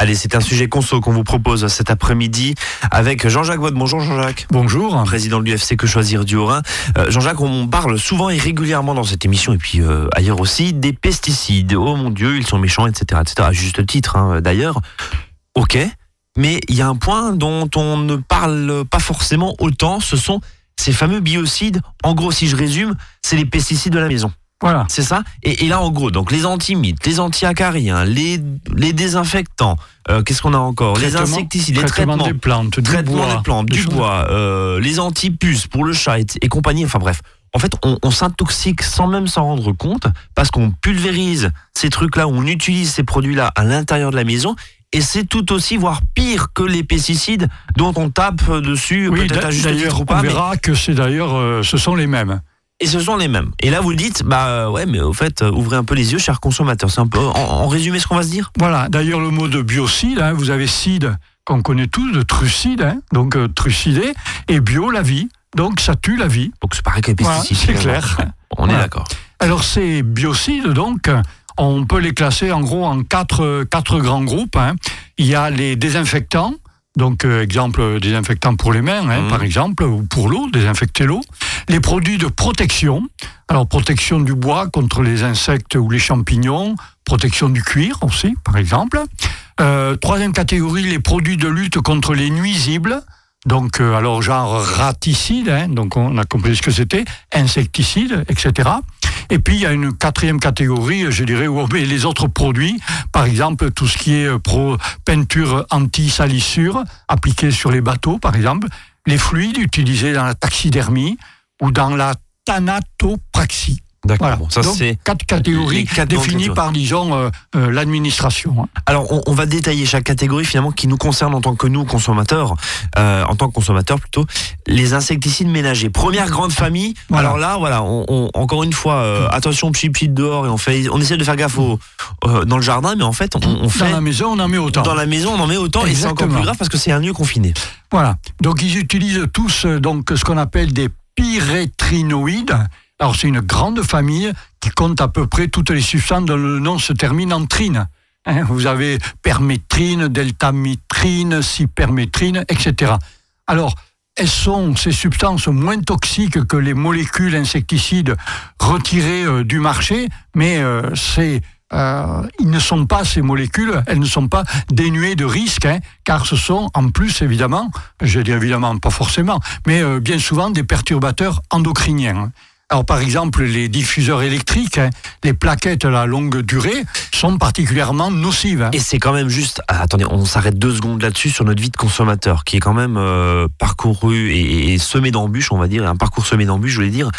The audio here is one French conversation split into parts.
Allez, c'est un sujet conso qu'on vous propose cet après-midi avec Jean-Jacques Vaud. Bonjour Jean-Jacques. Bonjour. Président de l'UFC Que Choisir du Haut-Rhin. Euh, Jean-Jacques, on parle souvent et régulièrement dans cette émission et puis euh, ailleurs aussi des pesticides. Oh mon Dieu, ils sont méchants, etc. etc. à juste titre hein, d'ailleurs. Ok, mais il y a un point dont on ne parle pas forcément autant, ce sont ces fameux biocides. En gros, si je résume, c'est les pesticides de la maison. Voilà. C'est ça et, et là, en gros, donc les antimites, les antiacariens, les, les désinfectants, euh, qu'est-ce qu'on a encore? Les insecticides, les traitement traitements, des plantes, du bois, des plantes, du bois, euh, les antipuces pour le chat et, et compagnie, enfin bref. En fait, on, on s'intoxique sans même s'en rendre compte parce qu'on pulvérise ces trucs-là, on utilise ces produits-là à l'intérieur de la maison et c'est tout aussi, voire pire que les pesticides dont on tape dessus, Oui, peut-être à juste titre d'ailleurs, ou on pas. mais- verra que c'est d'ailleurs, euh, ce sont les mêmes. Et ce sont les mêmes. Et là, vous le dites, bah euh, ouais, mais au fait, euh, ouvrez un peu les yeux, chers consommateurs. C'est un peu, en, en résumé, ce qu'on va se dire? Voilà. D'ailleurs, le mot de biocide, hein, vous avez cide qu'on connaît tous, de trucide, hein, donc euh, trucidé, et bio, la vie. Donc ça tue la vie. Donc c'est pareil que les Voilà, pesticides. c'est clair. On est d'accord. Alors ces biocides, donc, on peut les classer en gros en quatre, quatre grands groupes. hein. Il y a les désinfectants, donc euh, exemple désinfectants pour les mains, hein, Mhm. par exemple, ou pour l'eau, désinfecter l'eau. Les produits de protection, alors protection du bois contre les insectes ou les champignons, protection du cuir aussi, par exemple. Euh, troisième catégorie, les produits de lutte contre les nuisibles. Donc, euh, alors genre raticides, hein, donc on a compris ce que c'était, insecticides, etc. Et puis il y a une quatrième catégorie, je dirais, où on met les autres produits, par exemple tout ce qui est euh, pro peinture anti-salissure appliquée sur les bateaux, par exemple, les fluides utilisés dans la taxidermie ou dans la thanatopraxie. D'accord. Voilà. Bon, ça Donc, c'est. quatre catégories quatre définies catégories. par, disons, euh, euh, l'administration. hein. Alors, on, on va détailler chaque catégorie finalement qui nous concerne en tant que nous consommateurs, euh, en tant que consommateurs plutôt. Les insecticides ménagers. Première grande famille. Voilà. Alors là, voilà, on, on- encore une fois, euh, attention, pchit pchit dehors et on fait, on essaie de faire gaffe au, dans le jardin, mais en fait, on, on Dans fait la maison, on en met autant. dans la maison, on en met autant et c'est encore plus grave parce que c'est un lieu confiné. Voilà. Donc ils utilisent tous donc ce qu'on appelle des pyrétrinoïdes. Alors c'est une grande famille qui compte à peu près toutes les substances dont le nom se termine en trine. Hein, vous avez permétrine, deltamitrine, cypermétrine, etc. Alors, elles sont ces substances moins toxiques que les molécules insecticides retirées euh, du marché, mais euh, euh, ils ne sont pas ces molécules, elles ne sont pas dénuées de risques, hein, car ce sont en plus évidemment, je dis évidemment pas forcément, mais euh, bien souvent des perturbateurs endocriniens. Alors par exemple, les diffuseurs électriques, hein, les plaquettes à la longue durée sont particulièrement nocives. hein. Et c'est quand même juste. ah, attendez, on s'arrête deux secondes là-dessus sur notre vie de consommateur, qui est quand même euh, parcouru et, et semé d'embûches, on va dire, un parcours semé d'embûches, je voulais dire.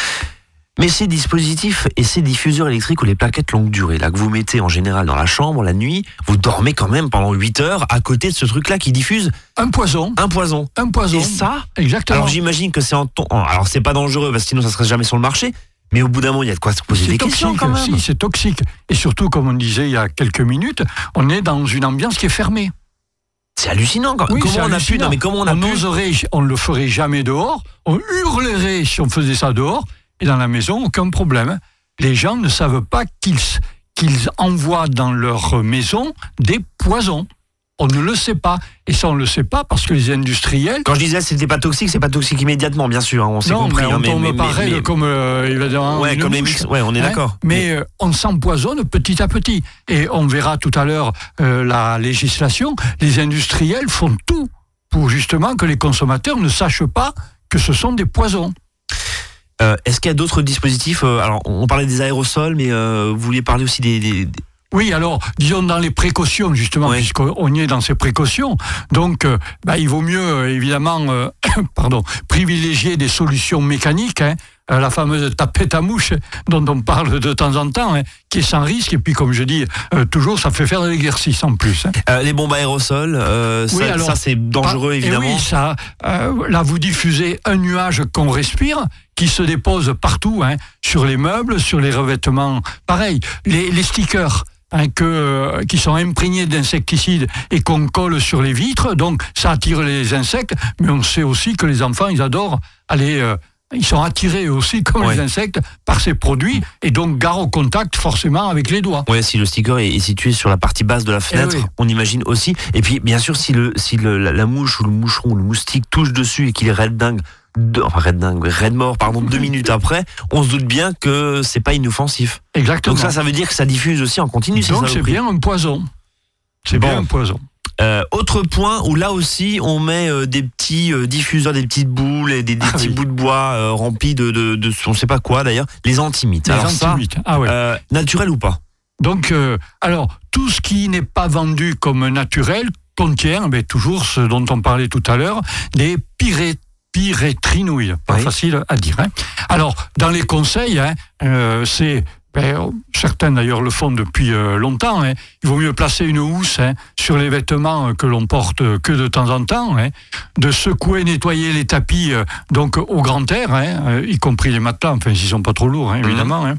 Mais ces dispositifs et ces diffuseurs électriques ou les plaquettes longue durée, là que vous mettez en général dans la chambre la nuit, vous dormez quand même pendant 8 heures à côté de ce truc-là qui diffuse Un poison, un poison. un poison. Et ça, Exactement. alors j'imagine que c'est en ton. Alors c'est pas dangereux parce que sinon ça serait jamais sur le marché. Mais au bout d'un moment, il y a de quoi se poser des questions quand même. si, c'est toxique. Et surtout, comme on disait il y a quelques minutes, on est dans une ambiance qui est fermée. C'est hallucinant. Quand... Oui, comment on a pu. Non mais comment on a on pu on le ferait jamais dehors. On hurlerait si on faisait ça dehors. Et dans la maison, aucun problème. Les gens ne savent pas qu'ils qu'ils envoient dans leur maison des poisons. On ne le sait pas. Et ça, on ne le sait pas parce que les industriels. Quand je disais c'était pas toxique, c'est pas toxique immédiatement, bien sûr. hein, on s'est compris. mais hein, on tombe mais- comme euh. Ouais, une comme les mix. Ouais, on est Hein d'accord. Mais euh, on s'empoisonne petit à petit. Et on verra tout à l'heure euh, la législation. Les industriels font tout pour justement que les consommateurs ne sachent pas que ce sont des poisons. Euh, Est-ce qu'il y a d'autres dispositifs euh, Alors, on parlait des aérosols, mais euh, vous vouliez parler aussi des. Oui, alors, disons dans les précautions, justement, Oui. puisqu'on y est dans ces précautions. Donc, euh, bah, il vaut mieux, euh, évidemment, euh, pardon, privilégier des solutions mécaniques. hein, la fameuse tapette à mouche dont on parle de temps en temps, hein, qui est sans risque. Et puis, comme je dis euh, toujours, ça fait faire de l'exercice en plus. hein. Euh, les bombes aérosols, euh, Oui, ça, alors, ça, c'est dangereux Ah, évidemment. Et oui, ça, euh, là, vous diffusez un nuage qu'on respire, qui se dépose partout, hein, sur les meubles, sur les revêtements. Pareil, les, les stickers. hein, que, euh, qui sont imprégnés d'insecticides et qu'on colle sur les vitres, donc ça attire les insectes, mais on sait aussi que les enfants, ils adorent aller euh, ils sont attirés aussi, comme les insectes, par ces produits et donc gare au contact forcément avec les doigts. Oui, si le sticker est, situé sur la partie basse de la eh fenêtre, on imagine aussi. Et puis, bien sûr, si, le, si la, mouche ou le moucheron ou le moustique touche dessus et qu'il est raide dingue, enfin raide dingue, raide mort, pardon, deux minutes après, on se doute bien que c'est pas inoffensif. Exactement. Donc ça, ça veut dire que ça diffuse aussi en continu. Donc c'est bien un poison. C'est bien un poison. Euh, autre point où là aussi on met euh, des petits euh, diffuseurs, des petites boules et des, ah petits bouts de bois remplis de, de, de, on sait pas quoi d'ailleurs, les antimites. Les antimites, ah ouais. naturel ou pas? Donc, alors tout ce qui n'est pas vendu comme naturel contient, mais toujours ce dont on parlait tout à l'heure, des pyrétrinoïdes. Pas facile à dire. Hein. Alors, dans les conseils, hein, c'est ben, certains d'ailleurs le font depuis euh, longtemps. Hein. Il vaut mieux placer une housse hein, sur les vêtements que l'on porte que de temps en temps, hein. de secouer, nettoyer les tapis euh, donc au grand air, euh, y compris les matelas, enfin s'ils sont pas trop lourds mhm. évidemment.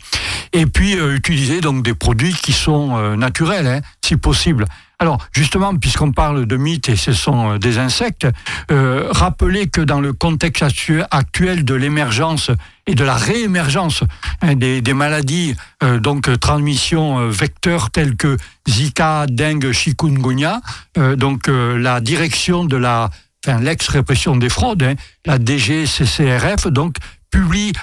Et puis utiliser donc des produits qui sont naturels, si possible. Alors, justement, puisqu'on parle de mythes et ce sont euh, des insectes, euh, rappelez que dans le contexte actuel de l'émergence et de la réémergence hein, des, maladies, euh, donc transmission vecteurs telles que Zika, dengue, chikungunya, donc la direction de la, l'ex-répression des fraudes, hein, la DGCCRF, donc publie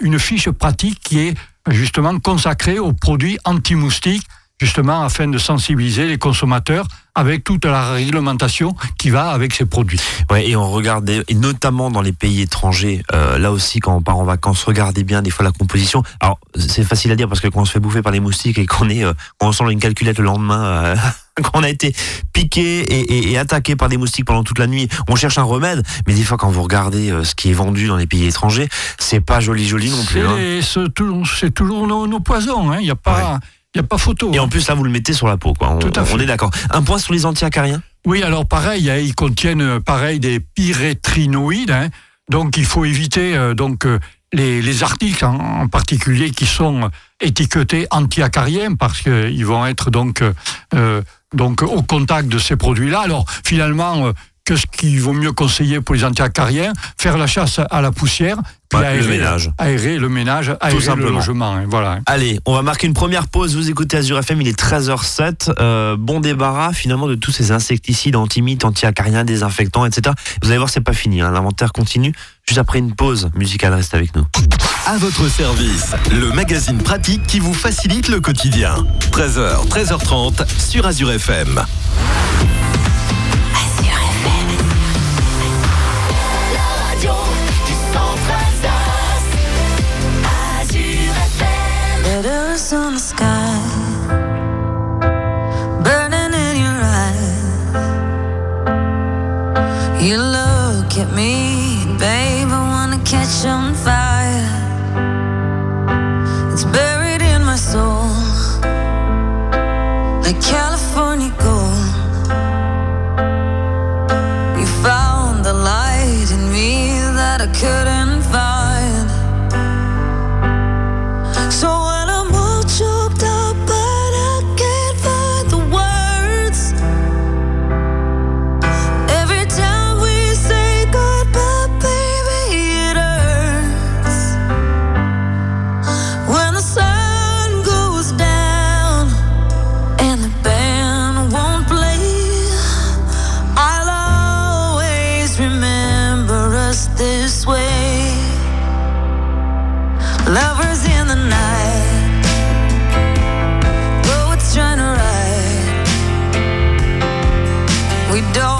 une fiche pratique qui est justement consacrée aux produits anti-moustiques justement afin de sensibiliser les consommateurs avec toute la réglementation qui va avec ces produits. Ouais, et on regarde, et notamment dans les pays étrangers, euh, là aussi quand on part en vacances, regardez bien des fois la composition. Alors c'est facile à dire parce que quand on se fait bouffer par les moustiques et qu'on est, euh, on ressemble une calculette le lendemain. Euh, quand on a été piqué et, et, attaqué par des moustiques pendant toute la nuit, on cherche un remède. Mais des fois, quand vous regardez ce qui est vendu dans les pays étrangers, c'est pas joli joli non plus. C'est hein. toujours nos, poisons. Hein. Il n'y a pas. Il n'y a pas photo. Et en hein. plus, là, vous le mettez sur la peau. Quoi. On, Tout à fait. on est d'accord. Un point sur les antiacariens? Oui, alors pareil, hein, ils contiennent euh, pareil des pyrétrinoïdes. Hein. donc, il faut éviter euh, donc, euh, les, les, articles en, particulier qui sont étiquetés antiacariens parce qu'ils vont être donc, donc au contact de ces produits-là. Alors, finalement, qu'est-ce qu'il vaut mieux conseiller pour les antiacariens? Faire la chasse à la poussière, puis aérer, le ménage. aérer le ménage, aérer le logement. Hein, voilà. Allez, on va marquer une première pause. Vous écoutez Azure FM, il est 13h07. Euh, bon débarras finalement de tous ces insecticides, antimites, antiacariens, désinfectants, etc. Vous allez voir, c'est pas fini. Hein. L'inventaire continue. Juste après une pause musicale, reste avec nous. À votre service, le magazine pratique qui vous facilite le quotidien. 13h, 13h30 sur Azure FM. On the sky, burning in your eyes. You look at me, babe, I wanna catch on fire. don't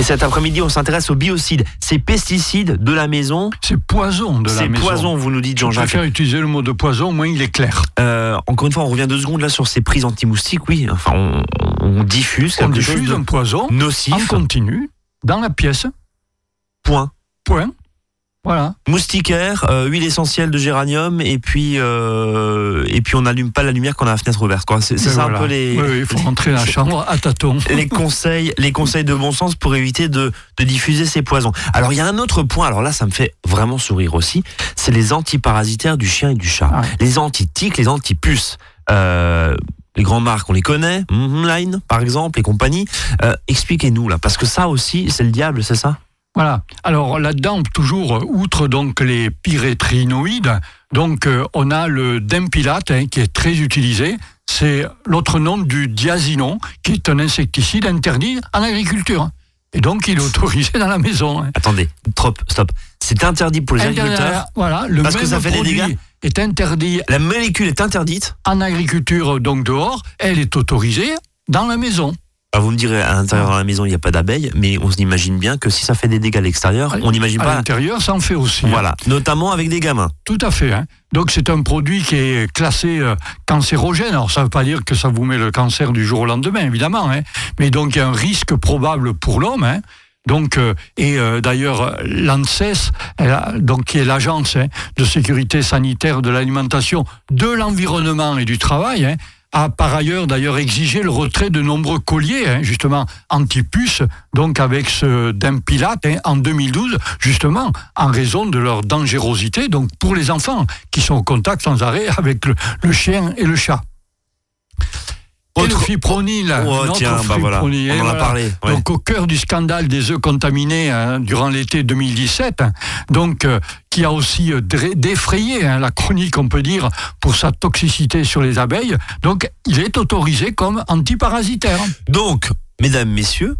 Et cet après-midi, on s'intéresse aux biocides, ces pesticides de la maison. C'est poison de la C'est maison. poison, vous nous dites Je Jean-Jacques. préfère utiliser le mot de poison, au moins il est clair. Euh, encore une fois, on revient deux secondes là sur ces prises anti-moustiques. Oui, enfin, on, on diffuse On chose diffuse de un poison en nocif. continu dans la pièce. Point. Point. Voilà. Moustiquaire, euh, huile essentielle de géranium, et puis euh, et puis on n'allume pas la lumière quand on a la fenêtre ouverte. quoi. C'est c'est ça voilà. un peu les. Oui, oui, il faut rentrer dans la chambre à tâtons. les conseils, les conseils de bon sens pour éviter de, de diffuser ces poisons. Alors il y a un autre point, alors là ça me fait vraiment sourire aussi, c'est les antiparasitaires du chien et du chat. Ah. Les anti-tiques, les anti-puces. Euh, les grandes marques, on les connaît, Line par exemple, et compagnie. Euh, Expliquez-nous là, parce que ça aussi c'est le diable, c'est ça? Voilà. Alors là-dedans, toujours, outre donc les pyrétrinoïdes, donc euh, on a le dimpilate hein, qui est très utilisé. C'est l'autre nom du diazinon, qui est un insecticide interdit en agriculture. Et donc il est autorisé dans la maison. hein. Attendez, trop, stop. C'est interdit pour les agriculteurs. Voilà, le Parce que ça fait des dégâts est interdit La molécule est interdite. en agriculture, donc dehors, elle est autorisée dans la maison. Alors vous me direz, à l'intérieur de la maison, il n'y a pas d'abeilles, mais on s'imagine bien que si ça fait des dégâts à l'extérieur, on n'imagine À pas. l'intérieur, ça en fait aussi. hein. Voilà, notamment avec des gamins. Tout à fait. hein. Donc c'est un produit qui est classé euh, cancérogène. Alors ça ne veut pas dire que ça vous met le cancer du jour au lendemain, évidemment. hein. Mais donc il y a un risque probable pour l'homme. hein. Donc euh, et euh, d'ailleurs l'ANSES, donc qui est l'agence hein, de sécurité sanitaire de l'alimentation, de l'environnement et du travail. hein, a par ailleurs d'ailleurs exigé le retrait de nombreux colliers, hein, justement anti-puces, donc avec ce dimpilate hein, en 2012, justement en raison de leur dangerosité, donc pour les enfants qui sont au contact sans arrêt avec le chien et le chat. Autre- fipronil, Oh, tiens, bah voilà, on en a voilà. parlé. ouais. Donc au cœur du scandale des œufs contaminés hein, durant l'été 2017, hein, donc euh, qui a aussi euh, défrayé hein, la chronique, on peut dire, pour sa toxicité sur les abeilles. Donc il est autorisé comme antiparasitaire. Donc, mesdames, messieurs,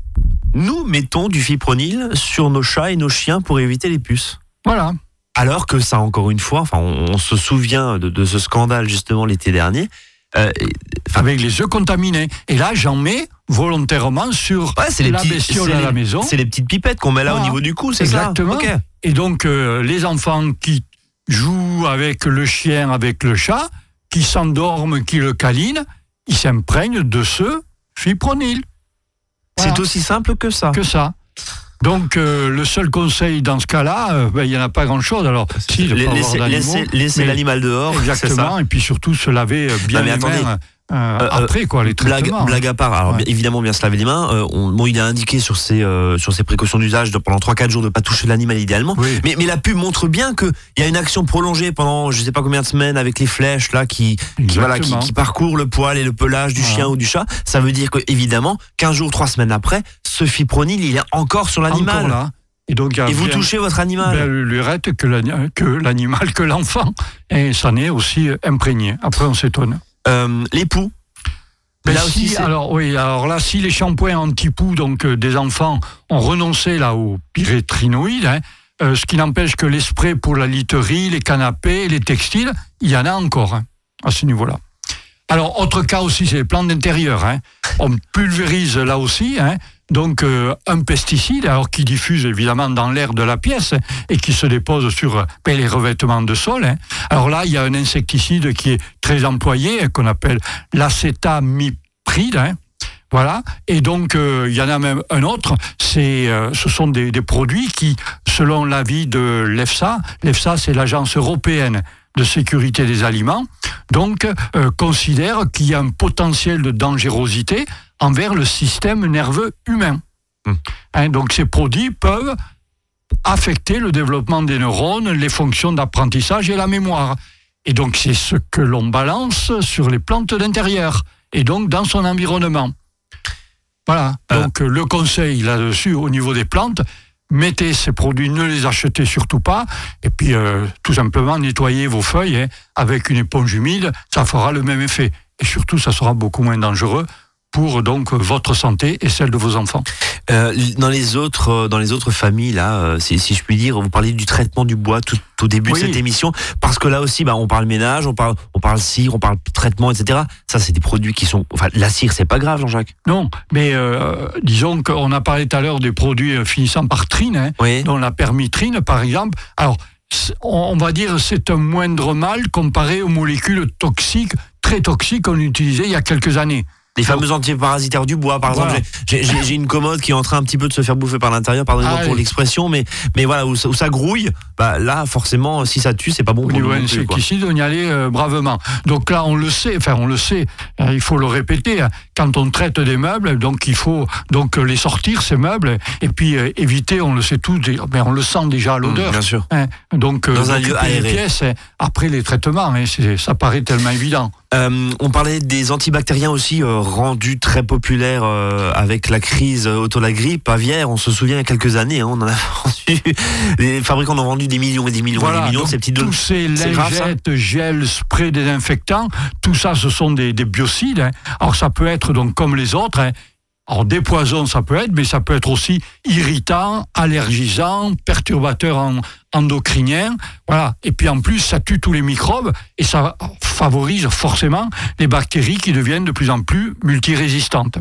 nous mettons du fipronil sur nos chats et nos chiens pour éviter les puces. Voilà. Alors que ça, encore une fois, enfin, on, on se souvient de, de ce scandale justement l'été dernier. Euh, Avec les œufs contaminés. Et là, j'en mets volontairement sur ouais, c'est les la petits- bestiole à les- la maison. C'est les petites pipettes qu'on met là au niveau du cou, c'est Exactement. ça Ok. Et donc, euh, les enfants qui jouent avec le chien, avec le chat, qui s'endorment, qui le câlinent, ils s'imprègnent de ce fipronil. Voilà. C'est aussi simple que ça. que ça. Donc, euh, le seul conseil dans ce cas-là, euh, ben, il n'y en a pas grand-chose. Alors, si, laissez l'animal dehors. ça Exactement, et puis surtout se laver euh, bien Non, mais les attendez. mains euh, Euh, après, quoi, les Blague, blague à part, alors Ouais. évidemment bien se laver les mains. euh, on- bon, il a indiqué sur ses euh, sur ses précautions d'usage pendant 3-4 jours de pas toucher l'animal idéalement. Oui. Mais, mais la pub montre bien que il y a une action prolongée pendant je sais pas combien de semaines avec les flèches là qui qui, voilà, qui, Exactement. qui parcourent le poil et le pelage du chien ou du chat. Ça veut dire que évidemment 15 jours, 3 semaines après, ce fipronil il est encore sur l'animal. Et donc, Et vous touchez votre animal. ben, lurette que l'ani- que l'animal, que l'enfant. Et ça n'est aussi imprégné. Après, on s'étonne. Euh, L'époux. Ben Là si, aussi, alors oui, alors là, si les shampoings anti-poux donc euh, des enfants ont renoncé là aux pyrétrinoïdes, hein, euh, ce qui n'empêche que les sprays pour la literie, les canapés, les textiles, il y en a encore hein, à ce niveau-là. Alors autre cas aussi, c'est les plantes d'intérieur. hein. On pulvérise là aussi. Donc euh, un pesticide, alors qui diffuse évidemment dans l'air de la pièce et qui se dépose sur ben, les revêtements de sol. hein. Alors là, il y a un insecticide qui est très employé, hein, qu'on appelle l'acétamipride. hein. Voilà. Et donc, euh, il y en a même un autre. C'est, euh, ce sont des, produits qui, selon l'avis de l'EFSA, l'EFSA, c'est l'agence européenne de sécurité des aliments, donc considère qu'il y a un potentiel de dangerosité envers le système nerveux humain. Hmm. Hein, donc, ces produits peuvent affecter le développement des neurones, les fonctions d'apprentissage et la mémoire. Et donc, c'est ce que l'on balance sur les plantes d'intérieur et donc dans son environnement. Voilà. Euh. Donc, euh, le conseil là-dessus, au niveau des plantes, mettez ces produits, ne les achetez surtout pas. Et puis, euh, tout simplement, nettoyez vos feuilles hein, avec une éponge humide. Ça fera le même effet. Et surtout, ça sera beaucoup moins dangereux pour donc votre santé et celle de vos enfants. Euh, dans les autres, euh, dans les autres familles, là, euh, si, si je puis dire, vous parlez du traitement du bois tout au début Oui. de cette émission, parce que là aussi, bah, on parle ménage, on parle, on parle cire, on parle traitement, etc. Ça, c'est des produits qui sont, enfin, la cire, c'est pas grave, Jean-Jacques. Non, mais euh, disons qu'on a parlé tout à l'heure des produits euh, finissant par trine, hein, Oui. dont la permitrine par exemple. Alors, on va dire c'est un moindre mal comparé aux molécules toxiques, très toxiques qu'on utilisait il y a quelques années. Les fameux antiparasitaires du bois, par exemple. Voilà. J'ai- une commode qui est en train un petit peu de se faire bouffer par l'intérieur, pardonnez-moi Ah pour oui. l'expression, mais, mais voilà, où ça grouille, bah, là, forcément, si ça tue, c'est pas bon pour nous quoi. insecticide, on y allait euh, bravement. Donc là, on le sait, enfin on le sait, euh, il faut le répéter, hein, quand on traite des meubles, donc il faut donc euh, les sortir, ces meubles, et puis euh, éviter, on le sait tous, mais on le sent déjà à l'odeur. Mmh, bien sûr. hein. donc, Dans un lieu aéré. pièces, hein, après les traitements, hein, c'est- ça paraît tellement évident. Euh, on parlait des antibactériens aussi euh, rendus très populaires euh, avec la crise euh, auto la grippe aviaire. On se souvient il y a quelques années, hein, on en a vendu. Les fabricants en ont vendu des millions et des millions et des millions. donc Ces petites tous ces lingettes, gels, sprays désinfectants, tout ça, ce sont des, des biocides. hein. Alors ça peut être donc comme les autres. hein. Alors des poisons, ça peut être, mais ça peut être aussi irritant, allergisant, perturbateur en- endocrinien. Voilà. Et puis en plus, ça tue tous les microbes et ça favorise forcément les bactéries qui deviennent de plus en plus multirésistantes.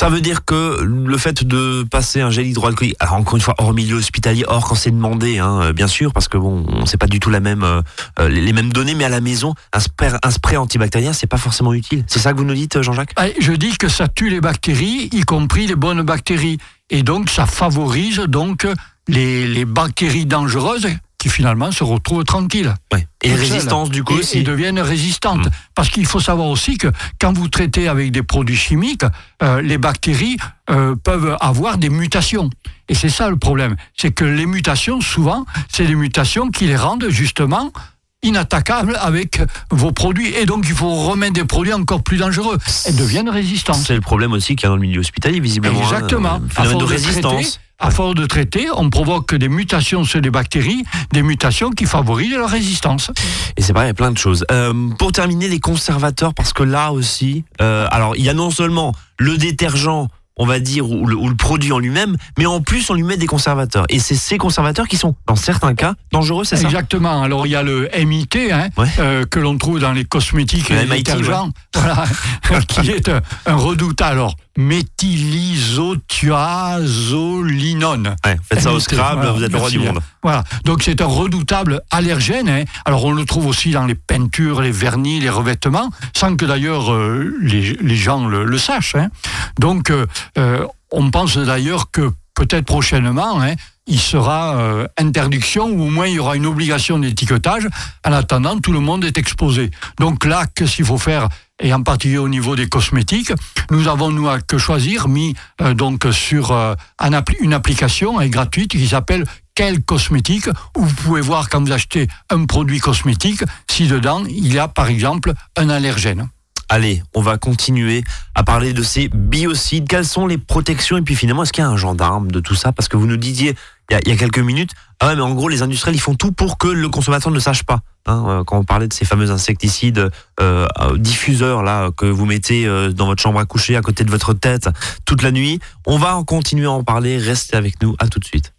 Ça veut dire que le fait de passer un gel hydroalcoolique, encore une fois, hors milieu hospitalier, hors quand c'est demandé, hein, euh, bien sûr, parce que bon, on sait pas du tout euh, euh, les mêmes données, mais à la maison, un spray, un spray antibactérien, c'est pas forcément utile. C'est ça que vous nous dites, Jean-Jacques? Ah, Je dis que ça tue les bactéries, y compris les bonnes bactéries. Et donc, ça favorise donc les bactéries dangereuses qui finalement se retrouvent tranquilles. Ouais. Et résistances, du coup, et, aussi. et deviennent résistantes. Mm. Parce qu'il faut savoir aussi que quand vous traitez avec des produits chimiques, euh, les bactéries euh, peuvent avoir des mutations. Et c'est ça le problème. C'est que les mutations, souvent, c'est des mutations qui les rendent justement inattaquables avec vos produits. Et donc, il faut remettre des produits encore plus dangereux. Elles deviennent résistantes. C'est le problème aussi qu'il y a dans le milieu hospitalier, visiblement. hein, Exactement. À phénomène de force résistance. traiter, à force de traiter, on provoque des mutations chez les bactéries, des mutations qui favorisent leur résistance. Et c'est pareil, il y a plein de choses. Euh, pour terminer, les conservateurs, parce que là aussi, euh, alors il y a non seulement le détergent, on va dire, ou le, ou le produit en lui-même, mais en plus on lui met des conservateurs. Et c'est ces conservateurs qui sont, dans certains cas, dangereux, c'est ça? Exactement. Alors il y a le MIT hein, Ouais. euh, que l'on trouve dans les cosmétiques Le et les MIT, détergents, voilà, qui est un, un redoutable. Alors méthylisothiazolinone. Ouais, faites ça au Scrabble, voilà, vous êtes le roi du monde. Voilà. Donc c'est un redoutable allergène. hein. Alors on le trouve aussi dans les peintures, les vernis, les revêtements, sans que d'ailleurs euh, les, les gens le, le sachent. hein. Donc euh, euh, on pense d'ailleurs que peut-être prochainement, hein, il sera euh, interdiction ou au moins il y aura une obligation d'étiquetage. En attendant, tout le monde est exposé. Donc là, qu'est-ce qu'il faut faire? Et en particulier au niveau des cosmétiques, nous avons nous à que choisir mis euh, donc sur euh, un appli- une application euh, gratuite qui s'appelle Quel cosmétique où vous pouvez voir quand vous achetez un produit cosmétique si dedans il y a par exemple un allergène. Allez, on va continuer à parler de ces biocides. Quelles sont les protections? Et puis finalement, est-ce qu'il y a un gendarme de tout ça? Parce que vous nous disiez il y, a, quelques minutes, ah ouais, mais en gros, les industriels, ils font tout pour que le consommateur ne sache pas. Hein, euh, quand on parlait de ces fameux insecticides euh, euh, diffuseurs là que vous mettez dans votre chambre à coucher, à côté de votre tête, toute la nuit, on va en continuer à en parler. Restez avec nous. À tout de suite.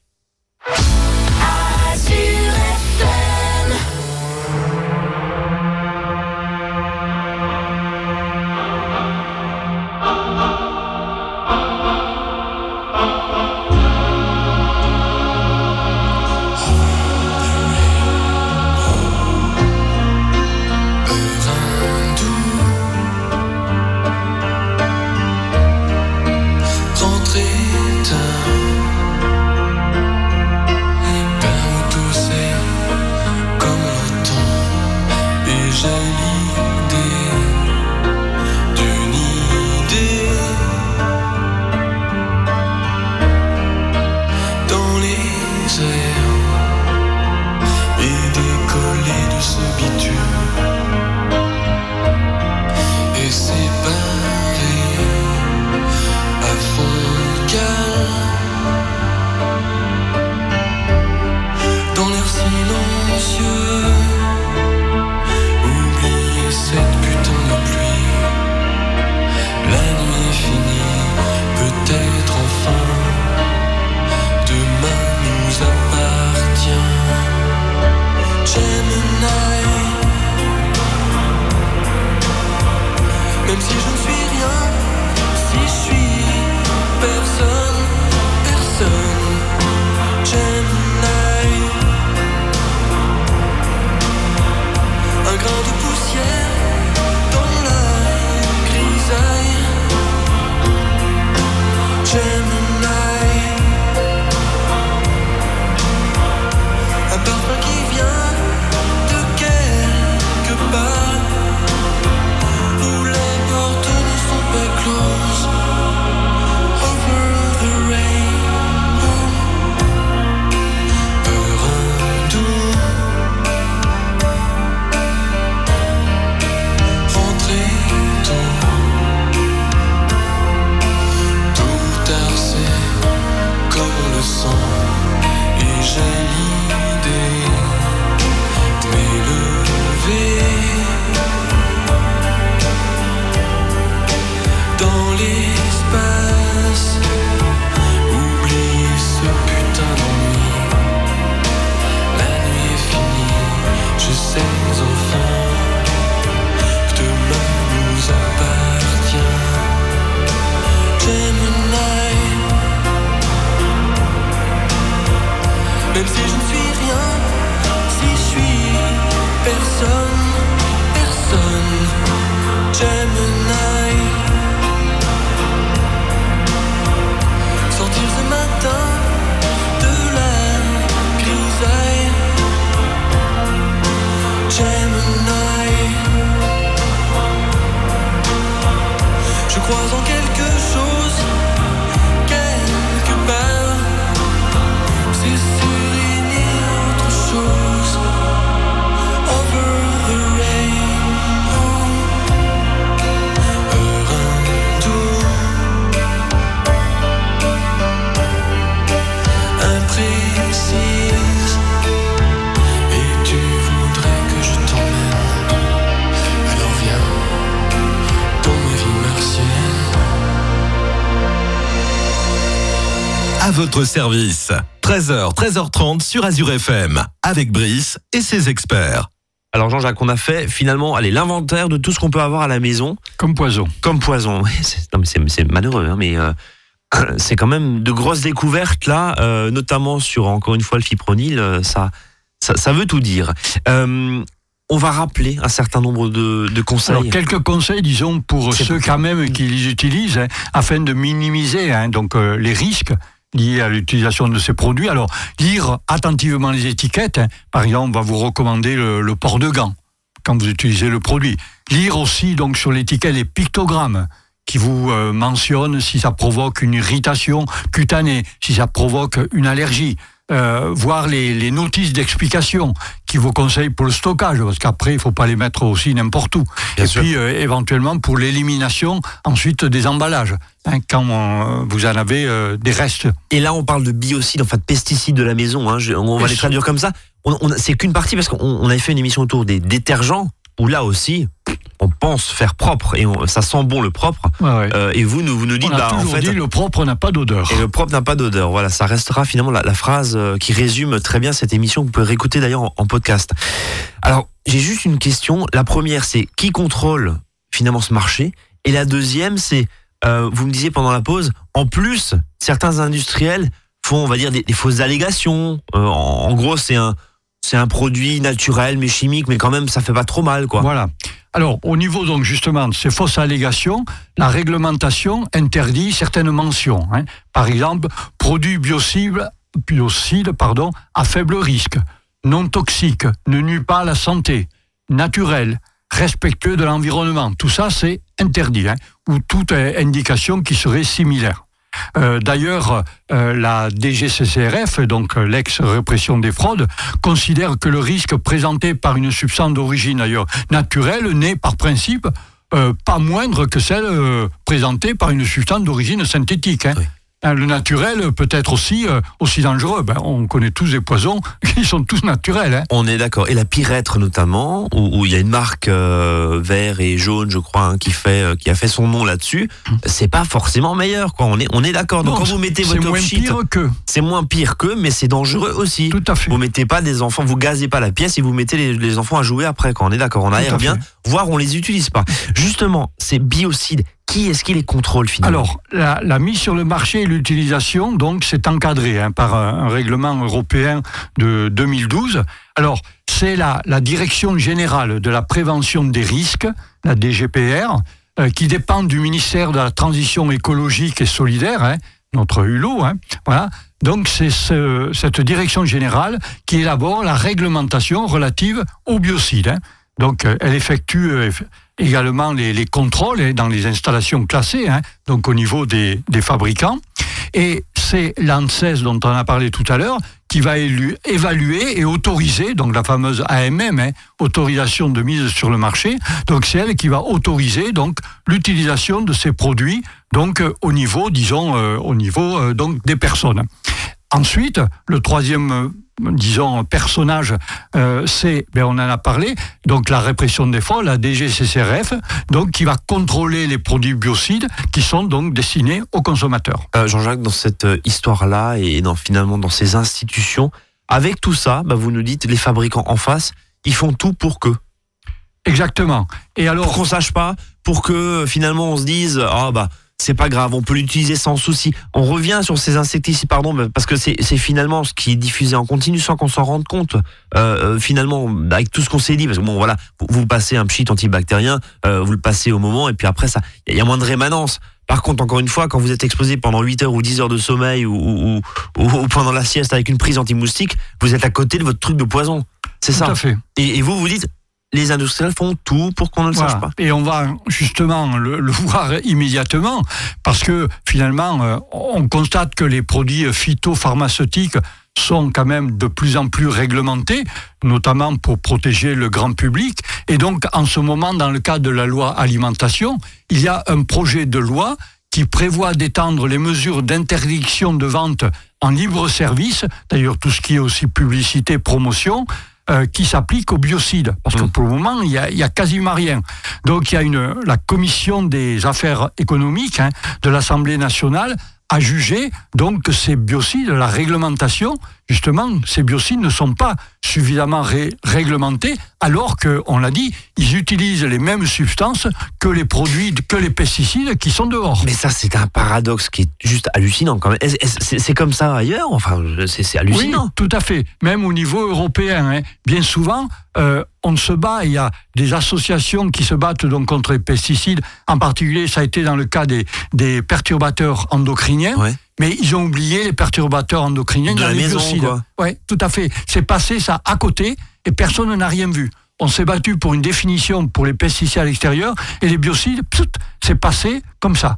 Votre service. 13h, 13h30 sur Azure FM. Avec Brice et ses experts. Alors Jean-Jacques, on a fait finalement allez, l'inventaire de tout ce qu'on peut avoir à la maison Comme poison. comme poison. Non, mais c'est c'est malheureux, hein, mais euh, c'est quand même de grosses découvertes là, euh, notamment sur encore une fois le fipronil. euh, ça, ça, ça veut tout dire. Euh, on va rappeler un certain nombre de, de conseils. Alors, quelques conseils, disons, pour C'est ceux quand même qui les utilisent, hein, afin de minimiser hein, donc, euh, les risques liés à l'utilisation de ces produits. Alors, lire attentivement les étiquettes. hein. Par exemple, on va vous recommander le, le port de gants quand vous utilisez le produit. Lire aussi donc sur l'étiquette les pictogrammes qui vous euh, mentionnent si ça provoque une irritation cutanée, si ça provoque une allergie. Euh, voir les, les notices d'explication qui vous conseillent pour le stockage, parce qu'après, il faut pas les mettre aussi n'importe où. Bien Et sûr. puis, euh, éventuellement, pour l'élimination ensuite des emballages, hein, quand vous en avez euh, des restes. Et là, on parle de biocides, enfin de pesticides de la maison. Hein, je- on va les traduire comme ça. On, on- c'est qu'une partie parce qu'on on avait fait une émission autour des détergents où là aussi, on pense faire propre et on- ça sent bon le propre. Ouais. Euh, et vous, nous, vous nous dites, On a bah, en fait, dit le propre n'a pas d'odeur. Et le propre n'a pas d'odeur. Voilà, ça restera finalement la, la phrase euh, qui résume très bien cette émission que vous pouvez réécouter d'ailleurs en, en podcast. Alors, j'ai juste une question. La première, c'est qui contrôle finalement ce marché? Et la deuxième, c'est, euh, vous me disiez pendant la pause, en plus, certains industriels font, on va dire, des, fausses allégations. Euh, en, gros, c'est un, c'est un produit naturel mais chimique, mais quand même, ça fait pas trop mal, quoi. Voilà. Alors, au niveau donc justement de ces fausses allégations, la réglementation interdit certaines mentions. hein. Par exemple, produits biocides, biocides pardon, à faible risque, non toxiques, ne nuit pas à la santé, naturel, respectueux de l'environnement. Tout ça, c'est interdit, hein, ou toute indication qui serait similaire. Euh, D'ailleurs, euh, la DGCCRF, donc l'ex-répression des fraudes, considère que le risque présenté par une substance d'origine naturelle n'est par principe euh, pas moindre que celle présentée par une substance d'origine synthétique. hein. Oui. Hein, Le naturel peut être aussi, euh, aussi dangereux. Ben, on connaît tous des poisons qui sont tous naturels. hein. On est d'accord. Et la Pirêtre notamment, où, il y a une marque euh, vert et jaune, je crois, hein, qui fait, euh, qui a fait son nom là-dessus. C'est pas forcément meilleur, quoi. On est, on est d'accord. Donc quand vous mettez votre moins top sheet, pire que. c'est moins pire que, mais c'est dangereux aussi. Tout à fait. Vous mettez pas des enfants, vous gazez pas la pièce et vous mettez les, les enfants à jouer après. Quand on est d'accord, on aère bien, voire on les utilise pas. Justement, ces biocides, qui est-ce qui les contrôle finalement Alors, la, mise sur le marché et l'utilisation, donc, c'est encadré hein, par un, règlement européen de 2012. Alors, c'est la, Direction générale de la prévention des risques, la DGPR, euh, qui dépend du ministère de la Transition écologique et solidaire, hein, notre hulot. hein, voilà. Donc, c'est ce- cette direction générale qui élabore la réglementation relative aux biocides. Donc, euh, elle effectue euh, également les, les contrôles hein, dans les installations classées, hein, donc au niveau des, fabricants. Et c'est l'ANSES dont on a parlé tout à l'heure qui va évaluer et autoriser, donc la fameuse AMM, hein, autorisation de mise sur le marché. Donc c'est elle qui va autoriser donc l'utilisation de ces produits donc euh, au niveau, disons, au niveau donc des personnes. Ensuite, le troisième, disons, personnage, euh, c'est, ben, on en a parlé, donc la répression des fraudes, la DGCCRF, donc qui va contrôler les produits biocides qui sont donc destinés aux consommateurs. Euh, Jean-Jacques, dans cette euh, histoire-là et dans, finalement dans ces institutions, avec tout ça, bah, vous nous dites, les fabricants en face, ils font tout pour que. Exactement. Et Pour alors, qu'on sache pas, pour que finalement on se dise, ah bah c'est pas grave, on peut l'utiliser sans souci. On revient sur ces insecticides, pardon, parce que c'est finalement ce qui est diffusé en continu sans qu'on s'en rende compte. Euh, euh, finalement, avec tout ce qu'on s'est dit, parce que bon, voilà, vous, passez un pchit antibactérien, euh, vous le passez au moment, et puis après, ça, il y a moins de rémanence. Par contre, encore une fois, quand vous êtes exposé pendant 8 heures ou 10 heures de sommeil ou, ou, ou- ou pendant la sieste avec une prise anti-moustique, vous êtes à côté de votre truc de poison. C'est Tout ça. à fait. Et, et vous, vous dites, les industriels font tout pour qu'on ne le Voilà. sache pas. Et on va justement le, le voir immédiatement parce que finalement, euh, on constate que les produits phytopharmaceutiques sont quand même de plus en plus réglementés, notamment pour protéger le grand public. Et donc, en ce moment, dans le cadre de la loi alimentation, il y a un projet de loi qui prévoit d'étendre les mesures d'interdiction de vente en libre service, d'ailleurs tout ce qui est aussi publicité, promotion, euh, qui s'applique aux biocides. Parce que Mm. pour le moment, il y a, a quasiment rien. Donc il y a une, la commission des affaires économiques hein, de l'Assemblée nationale a jugé donc que ces biocides, la réglementation, justement, ces biocides ne sont pas suffisamment ré- réglementés, alors que, on l'a dit, ils utilisent les mêmes substances que les produits, que les pesticides qui sont dehors. Mais ça, c'est un paradoxe qui est juste hallucinant quand même. C'est comme ça ailleurs? Enfin, c'est c'est hallucinant. Oui, tout à fait. Même au niveau européen, hein. bien souvent, euh, on se bat. Il y a des associations qui se battent donc contre les pesticides. En particulier, ça a été dans le cas des, des perturbateurs endocriniens. Ouais. Mais ils ont oublié les perturbateurs endocriniens De dans la les maison, biocides. quoi. Ouais, tout à fait. C'est passé ça à côté et personne n'a rien vu. On s'est battu pour une définition pour les pesticides à l'extérieur et les biocides, c'est passé comme ça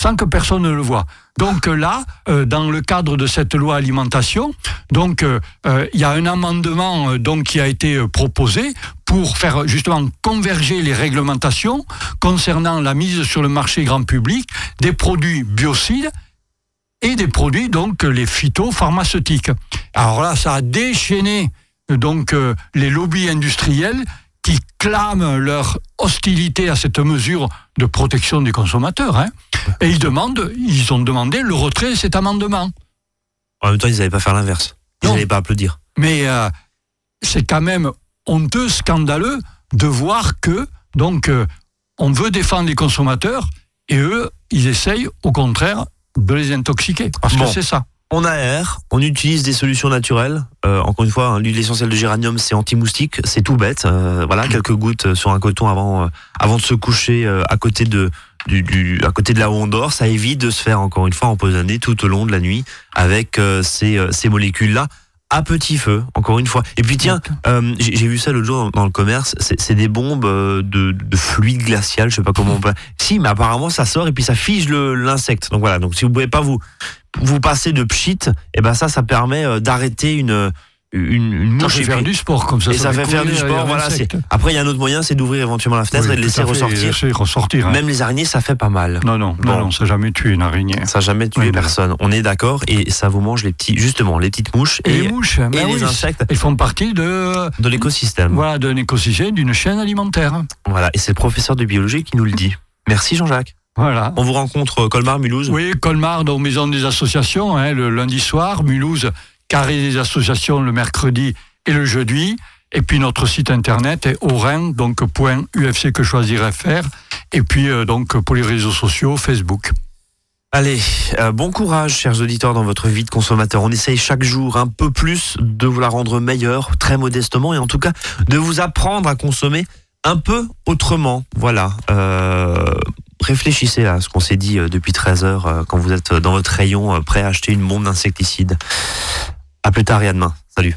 Sans que personne ne le voit. Donc euh, là, euh, dans le cadre de cette loi alimentation, euh, il y a un amendement qui a été proposé pour faire justement converger les réglementations concernant la mise sur le marché grand public des produits biocides et des produits donc les phytopharmaceutiques. Alors là, ça a déchaîné donc les lobbies industriels qui clament leur hostilité à cette mesure de protection des consommateurs. hein. Et ils demandent, ils ont demandé le retrait de cet amendement. En même temps, ils n'allaient pas faire l'inverse. Ils n'allaient pas applaudir. Mais euh, c'est quand même honteux, scandaleux de voir que donc euh, on veut défendre les consommateurs et eux, ils essayent au contraire de les intoxiquer. Parce Bon. que c'est ça. On aère, on utilise des solutions naturelles. Euh, encore une fois, hein, l'huile essentielle de géranium, c'est anti-moustique, c'est tout bête. Euh, voilà, quelques gouttes sur un coton avant, euh, avant de se coucher euh, à côté de du, du- à côté de là où on dort, ça évite de se faire encore une fois empoisonner tout au long de la nuit avec euh, ces, euh, ces molécules-là à petit feu, encore une fois. Et puis tiens, euh, j'ai vu ça l'autre jour dans, dans le commerce, c'est des bombes euh, de, de fluide glacial, je sais pas comment on peut. Si, mais apparemment ça sort et puis ça fige l'insecte. Donc voilà, donc si vous pouvez pas vous vous passer de pchit, et ben ça, ça permet euh, d'arrêter une une, une Ça mouche fait et faire du sport comme ça. et ça fait faire du courir sport. les Voilà. Après, il y a un autre moyen, c'est d'ouvrir éventuellement la fenêtre Oui, et de laisser fait, ressortir. laisser ressortir. hein. Même les araignées, ça fait pas mal. Non, non, Bon. non, non, ça n'a jamais tué une araignée. Ça n'a jamais tué Oui, personne. On est d'accord et ça vous mange les petits, justement, les petites mouches Et, et, les mouches, ben les oui, insectes. ils font partie de de l'écosystème. voilà d'un écosystème, d'une chaîne alimentaire. Voilà. Et c'est le professeur de biologie qui nous le dit. Merci Jean-Jacques. Voilà. On vous rencontre euh, Colmar, Mulhouse. Oui, Colmar, dans Maison des Associations, hein, le lundi soir, Mulhouse, Carré des Associations le mercredi et le jeudi. Et puis notre site internet est orin, donc point UFC que choisir FR. Et puis euh, donc pour les réseaux sociaux, Facebook. Allez, euh, bon courage, chers auditeurs, dans votre vie de consommateur. On essaye chaque jour un peu plus de vous la rendre meilleure, très modestement, et en tout cas de vous apprendre à consommer un peu autrement. Voilà. Euh, réfléchissez à ce qu'on s'est dit depuis 13 heures quand vous êtes dans votre rayon prêt à acheter une bombe d'insecticide. À plus tard et à demain. Salut.